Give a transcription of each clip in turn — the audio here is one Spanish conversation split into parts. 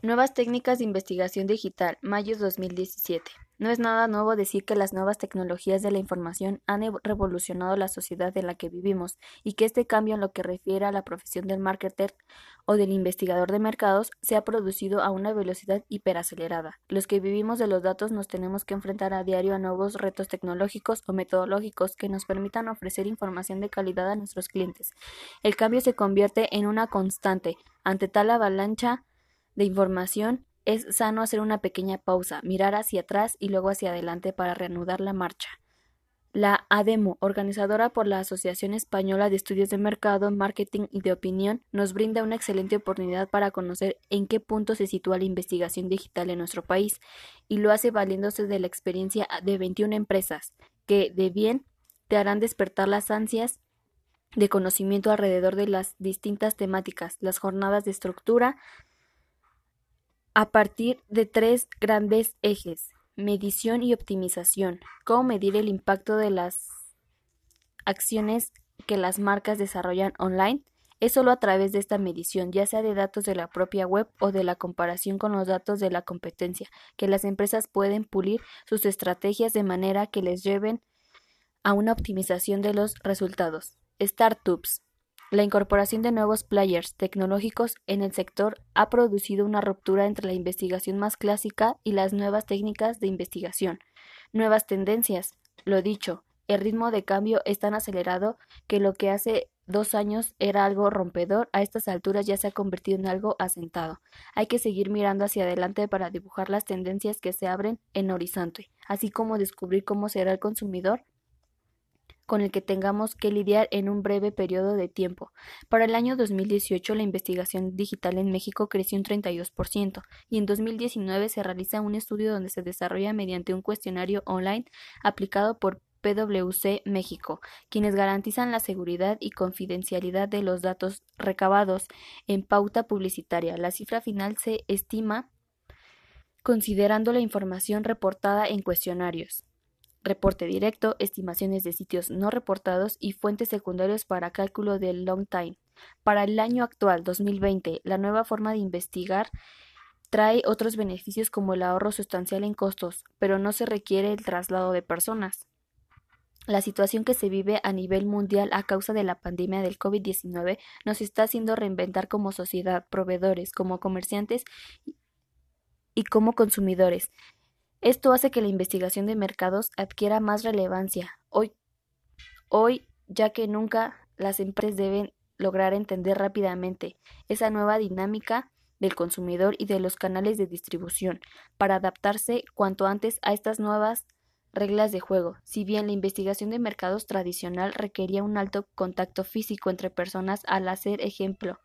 Nuevas técnicas de investigación digital, mayo 2017. No es nada nuevo decir que las nuevas tecnologías de la información han revolucionado la sociedad en la que vivimos y que este cambio en lo que refiere a la profesión del marketer o del investigador de mercados se ha producido a una velocidad hiperacelerada. Los que vivimos de los datos nos tenemos que enfrentar a diario a nuevos retos tecnológicos o metodológicos que nos permitan ofrecer información de calidad a nuestros clientes. El cambio se convierte en una constante. Ante tal avalancha de información, es sano hacer una pequeña pausa, mirar hacia atrás y luego hacia adelante para reanudar la marcha. La ADEMO, organizadora por la Asociación Española de Estudios de Mercado, Marketing y de Opinión, nos brinda una excelente oportunidad para conocer en qué punto se sitúa la investigación digital en nuestro país y lo hace valiéndose de la experiencia de 21 empresas que, de bien, te harán despertar las ansias de conocimiento alrededor de las distintas temáticas, las jornadas de estructura, a partir de tres grandes ejes: medición y optimización. Cómo medir el impacto de las acciones que las marcas desarrollan online es solo a través de esta medición, ya sea de datos de la propia web o de la comparación con los datos de la competencia, que las empresas pueden pulir sus estrategias de manera que les lleven a una optimización de los resultados. Startups. La incorporación de nuevos players tecnológicos en el sector ha producido una ruptura entre la investigación más clásica y las nuevas técnicas de investigación. Nuevas tendencias. Lo dicho, el ritmo de cambio es tan acelerado que lo que hace dos años era algo rompedor, a estas alturas ya se ha convertido en algo asentado. Hay que seguir mirando hacia adelante para dibujar las tendencias que se abren en horizonte, así como descubrir cómo será el consumidor con el que tengamos que lidiar en un breve periodo de tiempo. Para el año 2018 la investigación digital en México creció un 32% y en 2019 se realiza un estudio donde se desarrolla mediante un cuestionario online aplicado por PwC México, quienes garantizan la seguridad y confidencialidad de los datos recabados en pauta publicitaria. La cifra final se estima considerando la información reportada en cuestionarios reporte directo, estimaciones de sitios no reportados y fuentes secundarios para cálculo del long time. Para el año actual, 2020, la nueva forma de investigar trae otros beneficios como el ahorro sustancial en costos, pero no se requiere el traslado de personas. La situación que se vive a nivel mundial a causa de la pandemia del COVID-19 nos está haciendo reinventar como sociedad, proveedores, como comerciantes y como consumidores. Esto hace que la investigación de mercados adquiera más relevancia hoy, hoy ya que nunca las empresas deben lograr entender rápidamente esa nueva dinámica del consumidor y de los canales de distribución para adaptarse cuanto antes a estas nuevas reglas de juego. Si bien la investigación de mercados tradicional requería un alto contacto físico entre personas al hacer ejemplo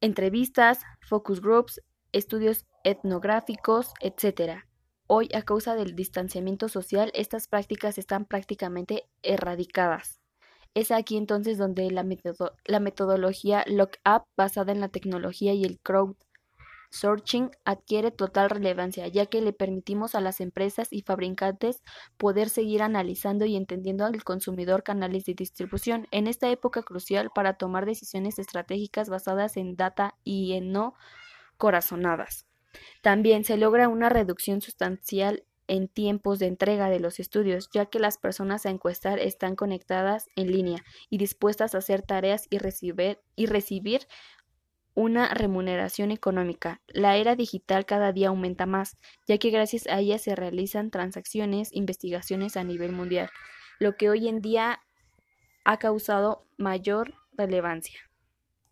entrevistas, focus groups, estudios etnográficos, etc. Hoy, a causa del distanciamiento social, estas prácticas están prácticamente erradicadas. Es aquí entonces donde la, la metodología Lock-up basada en la tecnología y el crowdsourcing adquiere total relevancia, ya que le permitimos a las empresas y fabricantes poder seguir analizando y entendiendo al consumidor canales de distribución en esta época crucial para tomar decisiones estratégicas basadas en data y en no corazonadas. También se logra una reducción sustancial en tiempos de entrega de los estudios, ya que las personas a encuestar están conectadas en línea y dispuestas a hacer tareas y recibir, una remuneración económica. La era digital cada día aumenta más, ya que gracias a ella se realizan transacciones, investigaciones a nivel mundial, lo que hoy en día ha causado mayor relevancia.